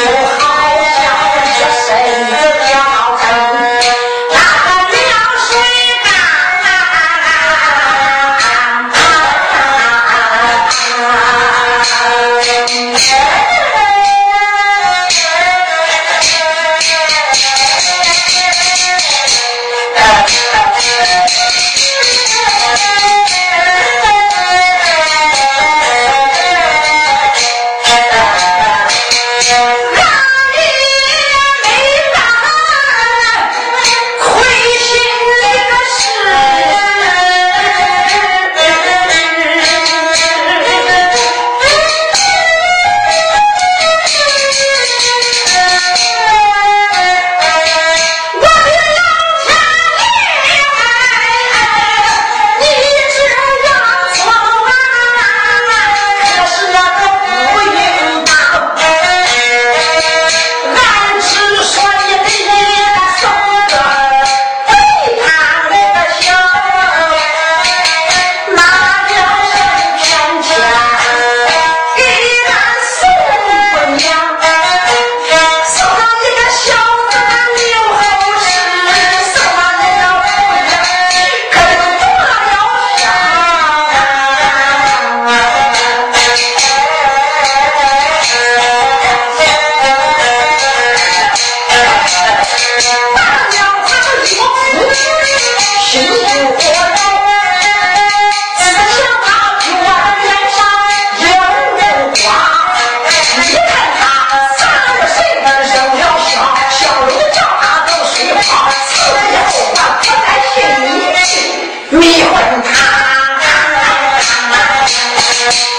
Oh, Yeah.